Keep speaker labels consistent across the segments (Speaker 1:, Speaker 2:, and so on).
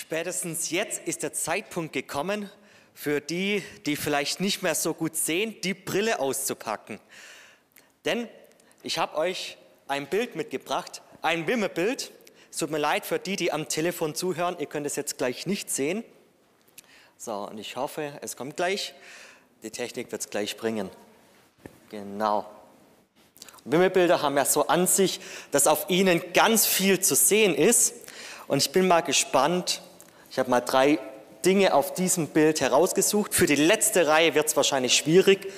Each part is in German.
Speaker 1: Spätestens jetzt ist der Zeitpunkt gekommen, für die, die vielleicht nicht mehr so gut sehen, die Brille auszupacken. Denn ich habe euch ein Bild mitgebracht, ein Wimmelbild. Tut mir leid für die, die am Telefon zuhören, ihr könnt es jetzt gleich nicht sehen. So, und ich hoffe, es kommt gleich. Die Technik wird es gleich bringen. Genau. Wimmelbilder haben ja so an sich, dass auf ihnen ganz viel zu sehen ist. Und ich bin mal gespannt. Ich habe mal drei Dinge auf diesem Bild herausgesucht. Für die letzte Reihe wird es wahrscheinlich schwierig.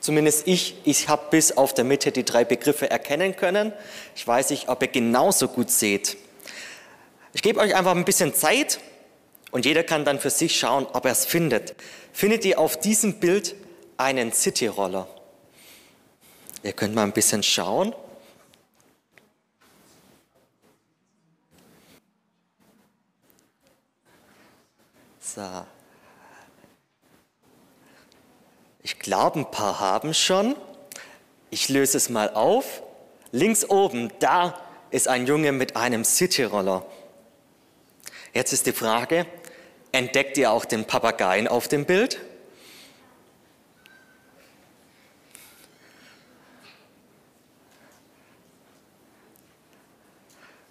Speaker 1: Zumindest ich, ich habe bis auf der Mitte die drei Begriffe erkennen können. Ich weiß nicht, ob ihr genauso gut seht. Ich gebe euch einfach ein bisschen Zeit und jeder kann dann für sich schauen, ob er es findet. Findet ihr auf diesem Bild einen Cityroller? Ihr könnt mal ein bisschen schauen. So. Ich glaube, ein paar haben schon. Ich löse es mal auf. Links oben, da ist ein Junge mit einem Cityroller. Jetzt ist die Frage, entdeckt ihr auch den Papageien auf dem Bild?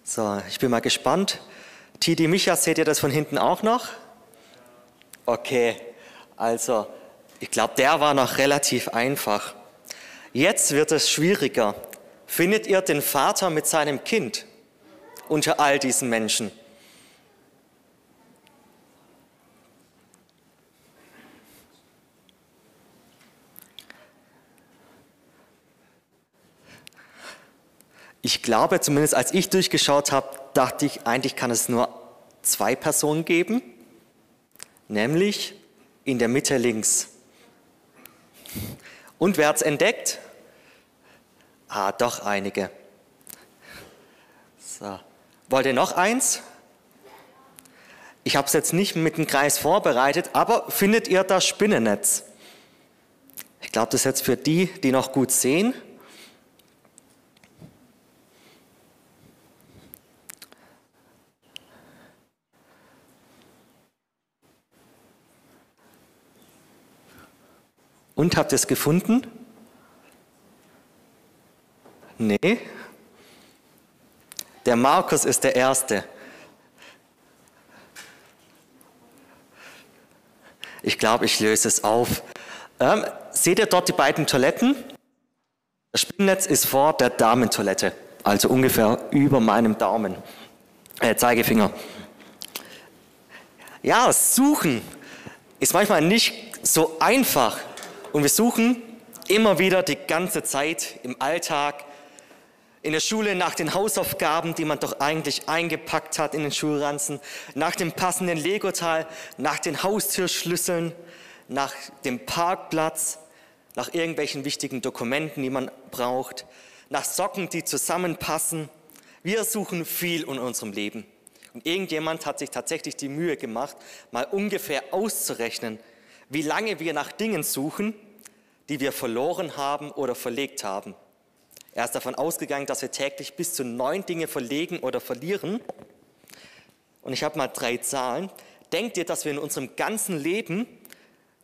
Speaker 1: So, ich bin mal gespannt. Tidi Micha, seht ihr das von hinten auch noch? Okay, also ich glaube, der war noch relativ einfach. Jetzt wird es schwieriger. Findet ihr den Vater mit seinem Kind unter all diesen Menschen? Ich glaube, zumindest als ich durchgeschaut habe, dachte ich, eigentlich kann es nur zwei Personen geben, nämlich in der Mitte links. Und wer hat es entdeckt? Ah, doch einige. So. Wollt ihr noch eins? Ich habe es jetzt nicht mit dem Kreis vorbereitet, aber findet ihr das Spinnennetz? Ich glaube, das ist jetzt für die, die noch gut sehen. Und habt ihr es gefunden? Nee. Der Markus ist der Erste. Ich glaube, ich löse es auf. Ähm, seht ihr dort die beiden Toiletten? Das Spinnennetz ist vor der Damentoilette, also ungefähr über meinem Daumen, äh, Zeigefinger. Ja, suchen ist manchmal nicht so einfach. Und wir suchen immer wieder die ganze Zeit im Alltag, in der Schule nach den Hausaufgaben, die man doch eigentlich eingepackt hat in den Schulranzen, nach dem passenden Legoteil, nach den Haustürschlüsseln, nach dem Parkplatz, nach irgendwelchen wichtigen Dokumenten, die man braucht, nach Socken, die zusammenpassen. Wir suchen viel in unserem Leben. Und irgendjemand hat sich tatsächlich die Mühe gemacht, mal ungefähr auszurechnen, wie lange wir nach Dingen suchen, die wir verloren haben oder verlegt haben. Er ist davon ausgegangen, dass wir täglich bis zu neun Dinge verlegen oder verlieren. Und ich habe mal drei Zahlen. Denkt ihr, dass wir in unserem ganzen Leben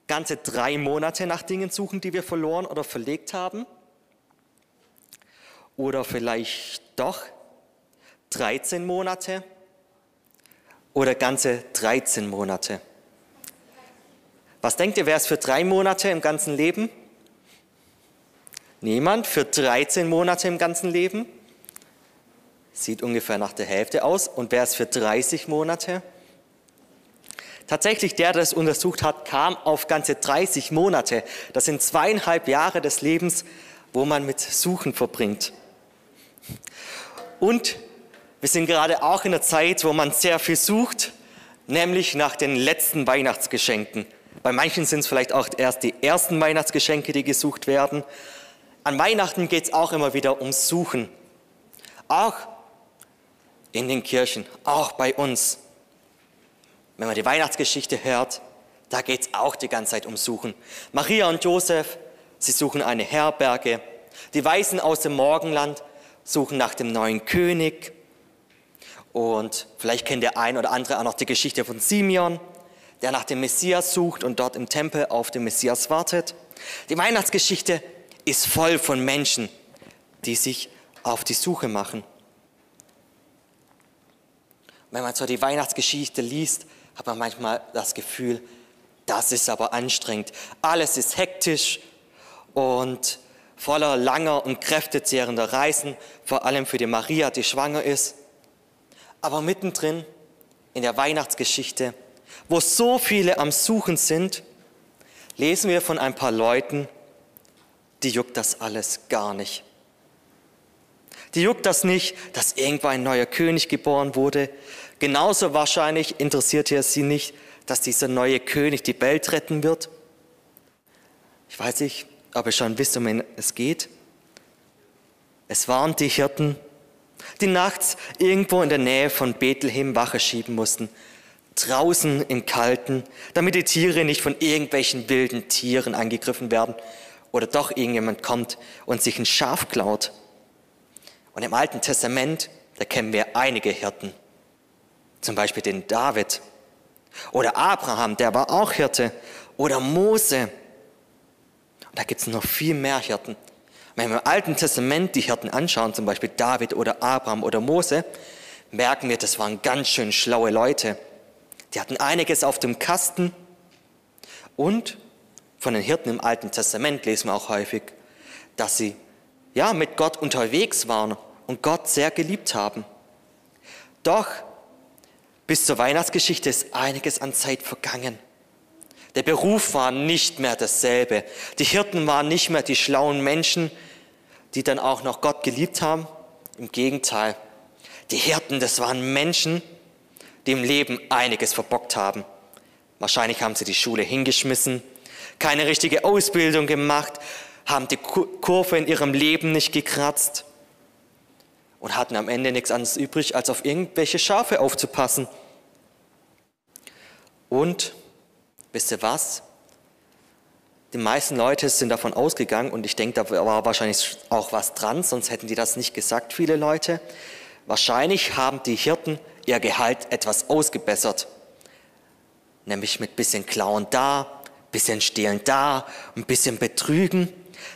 Speaker 1: ganze drei Monate nach Dingen suchen, die wir verloren oder verlegt haben? Oder vielleicht doch 13 Monate? Oder ganze 13 Monate? Was denkt ihr, wäre es für drei Monate im ganzen Leben? Niemand? Für 13 Monate im ganzen Leben? Sieht ungefähr nach der Hälfte aus. Und wäre es für 30 Monate? Tatsächlich, der, der das untersucht hat, kam auf ganze 30 Monate. Das sind zweieinhalb Jahre des Lebens, wo man mit Suchen verbringt. Und wir sind gerade auch in der Zeit, wo man sehr viel sucht, nämlich nach den letzten Weihnachtsgeschenken. Bei manchen sind es vielleicht auch erst die ersten Weihnachtsgeschenke, die gesucht werden. An Weihnachten geht es auch immer wieder ums Suchen. Auch in den Kirchen, auch bei uns. Wenn man die Weihnachtsgeschichte hört, da geht es auch die ganze Zeit ums Suchen. Maria und Josef, sie suchen eine Herberge. Die Weisen aus dem Morgenland suchen nach dem neuen König. Und vielleicht kennt der ein oder andere auch noch die Geschichte von Simeon, der nach dem Messias sucht und dort im Tempel auf den Messias wartet. Die Weihnachtsgeschichte ist voll von Menschen, die sich auf die Suche machen. Wenn man so die Weihnachtsgeschichte liest, hat man manchmal das Gefühl, das ist aber anstrengend. Alles ist hektisch und voller langer und kräftezehrender Reisen, vor allem für die Maria, die schwanger ist. Aber mittendrin in der Weihnachtsgeschichte, wo so viele am Suchen sind, lesen wir von ein paar Leuten, die juckt das alles gar nicht. Die juckt das nicht, dass irgendwo ein neuer König geboren wurde. Genauso wahrscheinlich interessiert es sie nicht, dass dieser neue König die Welt retten wird. Ich weiß nicht, ob ihr schon wisst, um wen es geht. Es waren die Hirten, die nachts irgendwo in der Nähe von Bethlehem Wache schieben mussten, draußen im Kalten, damit die Tiere nicht von irgendwelchen wilden Tieren angegriffen werden oder doch irgendjemand kommt und sich ein Schaf klaut. Und im Alten Testament, da kennen wir einige Hirten. Zum Beispiel den David. Oder Abraham, der war auch Hirte. Oder Mose. Und da gibt es noch viel mehr Hirten. Wenn wir im Alten Testament die Hirten anschauen, zum Beispiel David oder Abraham oder Mose, merken wir, das waren ganz schön schlaue Leute. Die hatten einiges auf dem Kasten. Und von den Hirten im Alten Testament lesen wir auch häufig, dass sie ja, mit Gott unterwegs waren und Gott sehr geliebt haben. Doch bis zur Weihnachtsgeschichte ist einiges an Zeit vergangen. Der Beruf war nicht mehr dasselbe. Die Hirten waren nicht mehr die schlauen Menschen, die dann auch noch Gott geliebt haben. Im Gegenteil, die Hirten, das waren Menschen, die im Leben einiges verbockt haben. Wahrscheinlich haben sie die Schule hingeschmissen, keine richtige Ausbildung gemacht, haben die Kurve in ihrem Leben nicht gekratzt und hatten am Ende nichts anderes übrig, als auf irgendwelche Schafe aufzupassen. Und wisst ihr was? Die meisten Leute sind davon ausgegangen, und ich denke, da war wahrscheinlich auch was dran, sonst hätten die das nicht gesagt, viele Leute. Wahrscheinlich haben die Hirten ihr Gehalt etwas ausgebessert. Nämlich mit bisschen Klauen da, bisschen Stehlen da, ein bisschen Betrügen.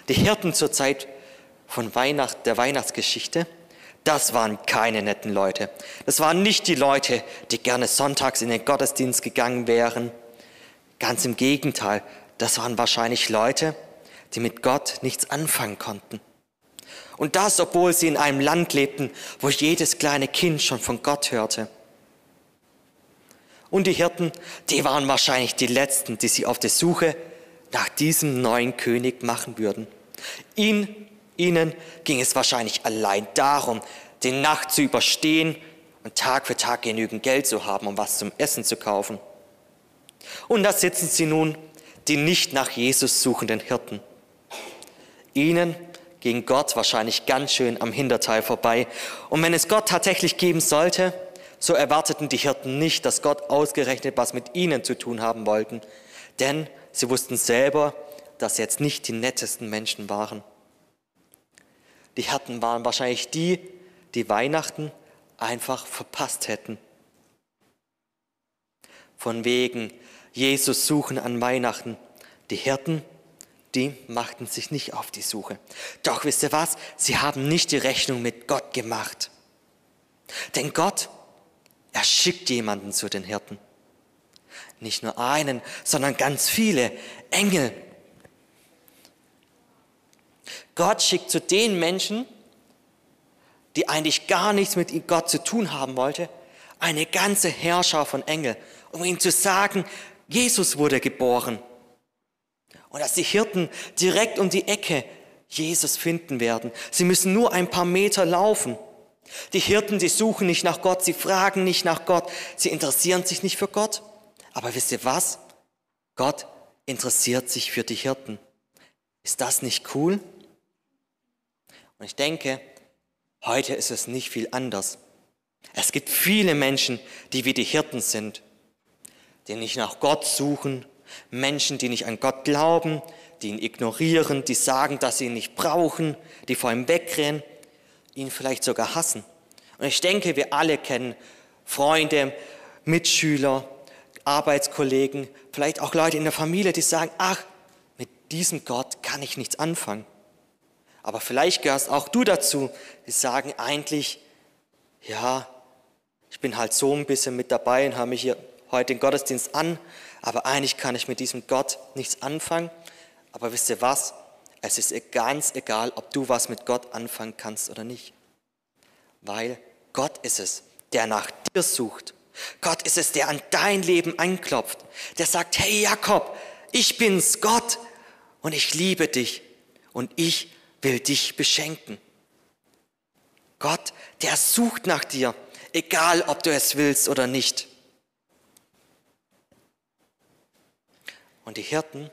Speaker 1: Die Hirten zur Zeit von Weihnacht, der Weihnachtsgeschichte, das waren keine netten Leute. Das waren nicht die Leute, die gerne sonntags in den Gottesdienst gegangen wären. Ganz im Gegenteil, das waren wahrscheinlich Leute, die mit Gott nichts anfangen konnten. Und das, obwohl sie in einem Land lebten, wo jedes kleine Kind schon von Gott hörte. Und die Hirten, die waren wahrscheinlich die Letzten, die sie auf der Suche nach diesem neuen König machen würden. Ihn, ihnen ging es wahrscheinlich allein darum, die Nacht zu überstehen und Tag für Tag genügend Geld zu haben, um was zum Essen zu kaufen. Und da sitzen sie nun, die nicht nach Jesus suchenden Hirten. Ihnen ging Gott wahrscheinlich ganz schön am Hinterteil vorbei. Und wenn es Gott tatsächlich geben sollte, so erwarteten die Hirten nicht, dass Gott ausgerechnet was mit ihnen zu tun haben wollten. Denn Sie wussten selber, dass sie jetzt nicht die nettesten Menschen waren. Die Hirten waren wahrscheinlich die, die Weihnachten einfach verpasst hätten. Von wegen Jesus suchen an Weihnachten. Die Hirten, die machten sich nicht auf die Suche. Doch wisst ihr was? Sie haben nicht die Rechnung mit Gott gemacht. Denn Gott, er schickt jemanden zu den Hirten. Nicht nur einen, sondern ganz viele Engel. Gott schickt zu den Menschen, die eigentlich gar nichts mit Gott zu tun haben wollte, eine ganze Herrscher von Engel, um ihnen zu sagen, Jesus wurde geboren. Und dass die Hirten direkt um die Ecke Jesus finden werden. Sie müssen nur ein paar Meter laufen. Die Hirten, die suchen nicht nach Gott, sie fragen nicht nach Gott, sie interessieren sich nicht für Gott. Aber wisst ihr was? Gott interessiert sich für die Hirten. Ist das nicht cool? Und ich denke, heute ist es nicht viel anders. Es gibt viele Menschen, die wie die Hirten sind, die nicht nach Gott suchen, Menschen, die nicht an Gott glauben, die ihn ignorieren, die sagen, dass sie ihn nicht brauchen, die vor ihm wegrennen, ihn vielleicht sogar hassen. Und ich denke, wir alle kennen Freunde, Mitschüler, Arbeitskollegen, vielleicht auch Leute in der Familie, die sagen, ach, mit diesem Gott kann ich nichts anfangen. Aber vielleicht gehörst auch du dazu, die sagen eigentlich, ja, ich bin halt so ein bisschen mit dabei und habe mich hier heute den Gottesdienst an, aber eigentlich kann ich mit diesem Gott nichts anfangen. Aber wisst ihr was? Es ist ganz egal, ob du was mit Gott anfangen kannst oder nicht. Weil Gott ist es, der nach dir sucht. Gott ist es, der an dein Leben anklopft. Der sagt, hey Jakob, ich bin's, Gott, und ich liebe dich und ich will dich beschenken. Gott, der sucht nach dir, egal ob du es willst oder nicht. Und die Hirten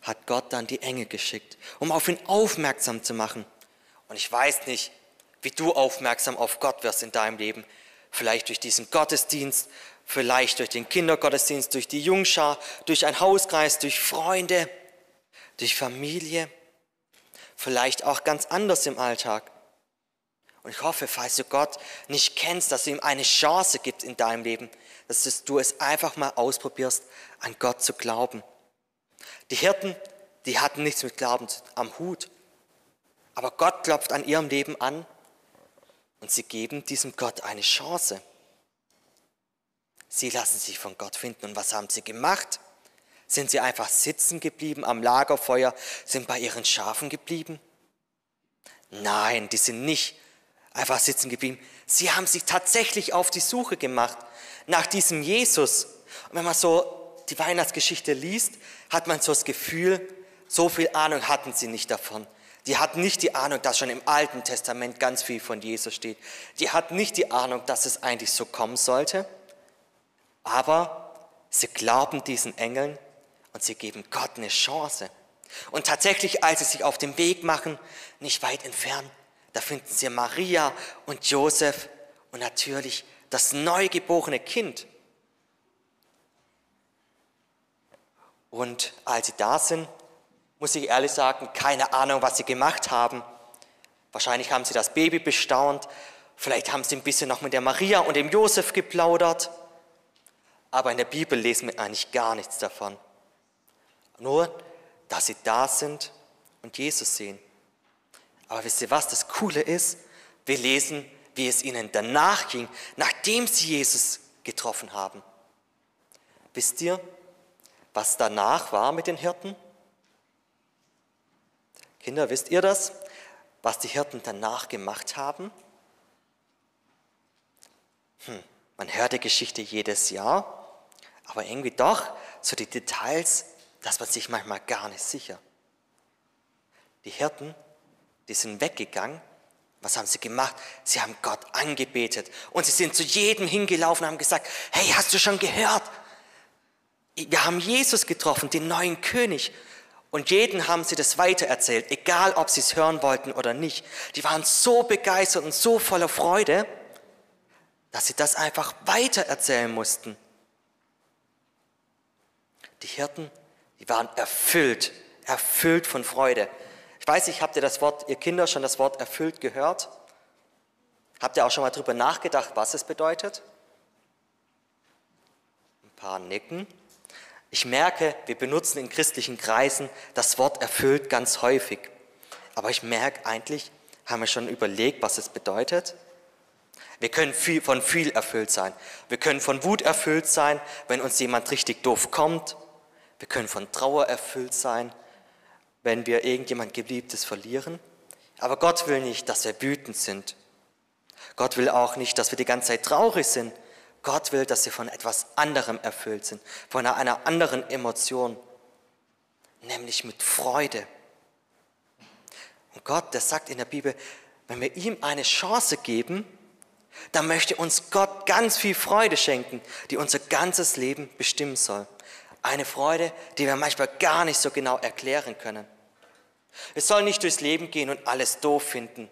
Speaker 1: hat Gott dann die Engel geschickt, um auf ihn aufmerksam zu machen. Und ich weiß nicht, wie du aufmerksam auf Gott wirst in deinem Leben. Vielleicht durch diesen Gottesdienst, vielleicht durch den Kindergottesdienst, durch die Jungschar, durch einen Hauskreis, durch Freunde, durch Familie, vielleicht auch ganz anders im Alltag. Und ich hoffe, falls du Gott nicht kennst, dass du ihm eine Chance gibst in deinem Leben, dass du es einfach mal ausprobierst, an Gott zu glauben. Die Hirten, die hatten nichts mit Glauben am Hut. Aber Gott klopft an ihrem Leben an und sie geben diesem Gott eine Chance. Sie lassen sich von Gott finden. Und was haben sie gemacht? Sind sie einfach sitzen geblieben am Lagerfeuer, sind bei ihren Schafen geblieben? Nein, die sind nicht einfach sitzen geblieben. Sie haben sich tatsächlich auf die Suche gemacht nach diesem Jesus. Und wenn man so die Weihnachtsgeschichte liest, hat man so das Gefühl, so viel Ahnung hatten sie nicht davon. Die hatten nicht die Ahnung, dass schon im Alten Testament ganz viel von Jesus steht. Die hatten nicht die Ahnung, dass es eigentlich so kommen sollte. Aber sie glauben diesen Engeln und sie geben Gott eine Chance. Und tatsächlich, als sie sich auf den Weg machen, nicht weit entfernt, da finden sie Maria und Josef und natürlich das neugeborene Kind. Und als sie da sind, muss ich ehrlich sagen, keine Ahnung, was sie gemacht haben. Wahrscheinlich haben sie das Baby bestaunt, vielleicht haben sie ein bisschen noch mit der Maria und dem Josef geplaudert. Aber in der Bibel lesen wir eigentlich gar nichts davon. Nur, dass sie da sind und Jesus sehen. Aber wisst ihr was, das Coole ist? Wir lesen, wie es ihnen danach ging, nachdem sie Jesus getroffen haben. Wisst ihr, was danach war mit den Hirten? Kinder, wisst ihr das, was die Hirten danach gemacht haben? Hm, man hört die Geschichte jedes Jahr, aber irgendwie doch, so die Details, dass man sich manchmal gar nicht sicher. Die Hirten, die sind weggegangen. Was haben sie gemacht? Sie haben Gott angebetet und sie sind zu jedem hingelaufen und haben gesagt, hey, hast du schon gehört? Wir haben Jesus getroffen, den neuen König. Und jeden haben sie das weitererzählt, egal ob sie es hören wollten oder nicht. Die waren so begeistert und so voller Freude, dass sie das einfach weitererzählen mussten. Die Hirten, die waren erfüllt, erfüllt von Freude. Weiß nicht, habt ihr das Wort, ihr Kinder, schon das Wort erfüllt gehört? Habt ihr auch schon mal darüber nachgedacht, was es bedeutet? Ein paar nicken. Ich merke, wir benutzen in christlichen Kreisen das Wort erfüllt ganz häufig. Aber ich merke eigentlich, haben wir schon überlegt, was es bedeutet? Wir können viel, von viel erfüllt sein. Wir können von Wut erfüllt sein, wenn uns jemand richtig doof kommt. Wir können von Trauer erfüllt sein, wenn wir irgendjemand Geliebtes verlieren. Aber Gott will nicht, dass wir wütend sind. Gott will auch nicht, dass wir die ganze Zeit traurig sind, Gott will, dass wir von etwas anderem erfüllt sind, von einer anderen Emotion, nämlich mit Freude. Und Gott, der sagt in der Bibel, wenn wir ihm eine Chance geben, dann möchte uns Gott ganz viel Freude schenken, die unser ganzes Leben bestimmen soll. Eine Freude, die wir manchmal gar nicht so genau erklären können. Wir sollen nicht durchs Leben gehen und alles doof finden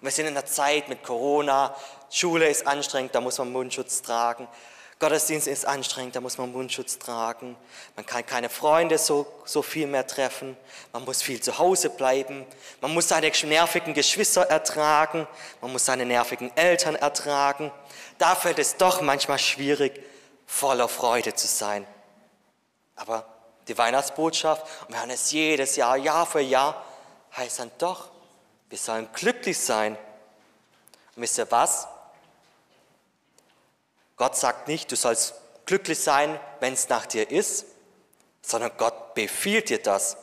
Speaker 1: und wir sind in einer Zeit mit Corona, Schule ist anstrengend, da muss man Mundschutz tragen. Gottesdienst ist anstrengend, da muss man Mundschutz tragen. Man kann keine Freunde so, so viel mehr treffen. Man muss viel zu Hause bleiben. Man muss seine nervigen Geschwister ertragen. Man muss seine nervigen Eltern ertragen. Da fällt es doch manchmal schwierig, voller Freude zu sein. Aber die Weihnachtsbotschaft, und wir hören es jedes Jahr, Jahr für Jahr, heißt dann doch, wir sollen glücklich sein. Und wisst ihr was? Gott sagt nicht, du sollst glücklich sein, wenn es nach dir ist, sondern Gott befiehlt dir das.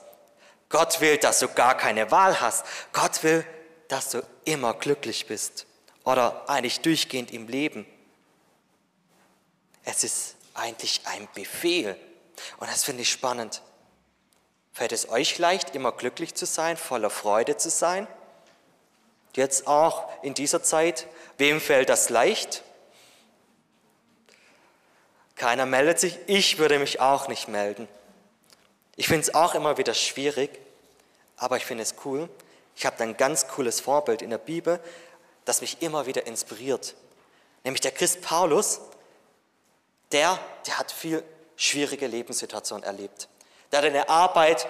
Speaker 1: Gott will, dass du gar keine Wahl hast. Gott will, dass du immer glücklich bist oder eigentlich durchgehend im Leben. Es ist eigentlich ein Befehl und das finde ich spannend. Fällt es euch leicht, immer glücklich zu sein, voller Freude zu sein? Jetzt auch in dieser Zeit, wem fällt das leicht? Keiner meldet sich. Ich würde mich auch nicht melden. Ich finde es auch immer wieder schwierig, aber ich finde es cool. Ich habe ein ganz cooles Vorbild in der Bibel, das mich immer wieder inspiriert. Nämlich der Christ Paulus, der, der hat viel schwierige Lebenssituationen erlebt. Der hatte eine Arbeit,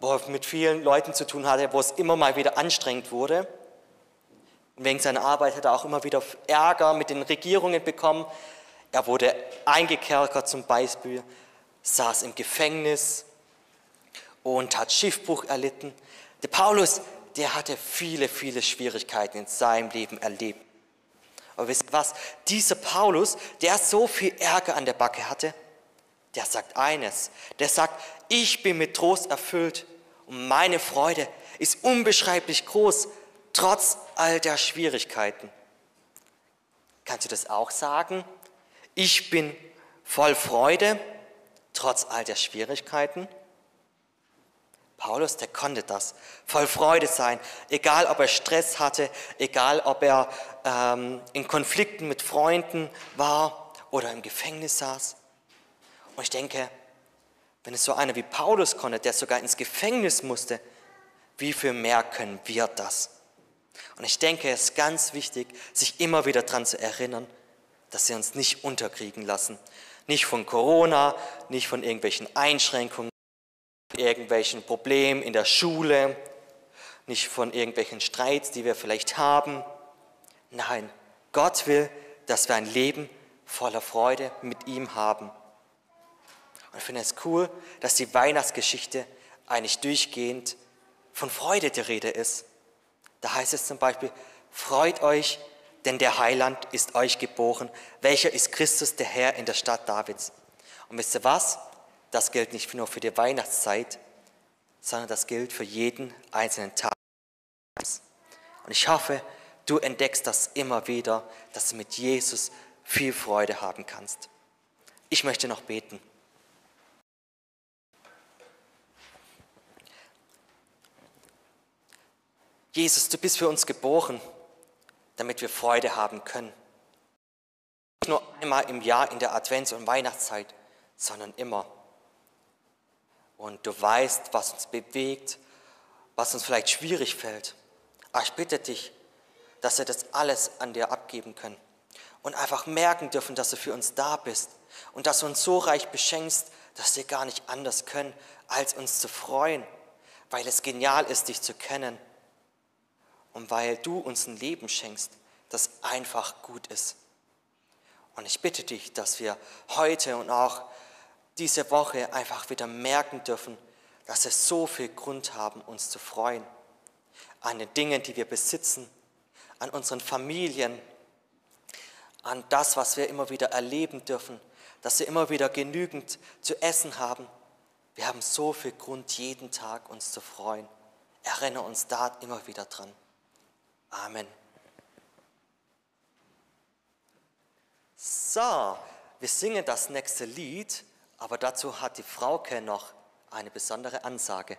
Speaker 1: wo er mit vielen Leuten zu tun hatte, wo es immer mal wieder anstrengend wurde. Und wegen seiner Arbeit hat er auch immer wieder Ärger mit den Regierungen bekommen, er wurde eingekerkert zum Beispiel, saß im Gefängnis und hat Schiffbruch erlitten. Der Paulus, der hatte viele, viele Schwierigkeiten in seinem Leben erlebt. Aber wisst ihr was? Dieser Paulus, der so viel Ärger an der Backe hatte, der sagt eines. Der sagt, ich bin mit Trost erfüllt und meine Freude ist unbeschreiblich groß, trotz all der Schwierigkeiten. Kannst du das auch sagen? Ich bin voll Freude, trotz all der Schwierigkeiten. Paulus, der konnte das, voll Freude sein, egal ob er Stress hatte, egal ob er ähm, in Konflikten mit Freunden war oder im Gefängnis saß. Und ich denke, wenn es so einer wie Paulus konnte, der sogar ins Gefängnis musste, wie viel mehr können wir das? Und ich denke, es ist ganz wichtig, sich immer wieder daran zu erinnern, dass wir uns nicht unterkriegen lassen. Nicht von Corona, nicht von irgendwelchen Einschränkungen, irgendwelchen Problemen in der Schule, nicht von irgendwelchen Streits, die wir vielleicht haben. Nein, Gott will, dass wir ein Leben voller Freude mit ihm haben. Und ich finde es cool, dass die Weihnachtsgeschichte eigentlich durchgehend von Freude die Rede ist. Da heißt es zum Beispiel, freut euch, denn der Heiland ist euch geboren, welcher ist Christus, der Herr in der Stadt Davids. Und wisst ihr was? Das gilt nicht nur für die Weihnachtszeit, sondern das gilt für jeden einzelnen Tag. Und ich hoffe, du entdeckst das immer wieder, dass du mit Jesus viel Freude haben kannst. Ich möchte noch beten. Jesus, du bist für uns geboren damit wir Freude haben können. Nicht nur einmal im Jahr in der Advents- und Weihnachtszeit, sondern immer. Und du weißt, was uns bewegt, was uns vielleicht schwierig fällt. Aber ich bitte dich, dass wir das alles an dir abgeben können und einfach merken dürfen, dass du für uns da bist und dass du uns so reich beschenkst, dass wir gar nicht anders können, als uns zu freuen, weil es genial ist, dich zu kennen und weil du uns ein Leben schenkst, das einfach gut ist. Und ich bitte dich, dass wir heute und auch diese Woche einfach wieder merken dürfen, dass wir so viel Grund haben, uns zu freuen. An den Dingen, die wir besitzen, an unseren Familien, an das, was wir immer wieder erleben dürfen, dass wir immer wieder genügend zu essen haben. Wir haben so viel Grund, jeden Tag uns zu freuen. Erinnere uns da immer wieder dran. Amen. So, wir singen das nächste Lied, aber dazu hat die Frauke noch eine besondere Ansage.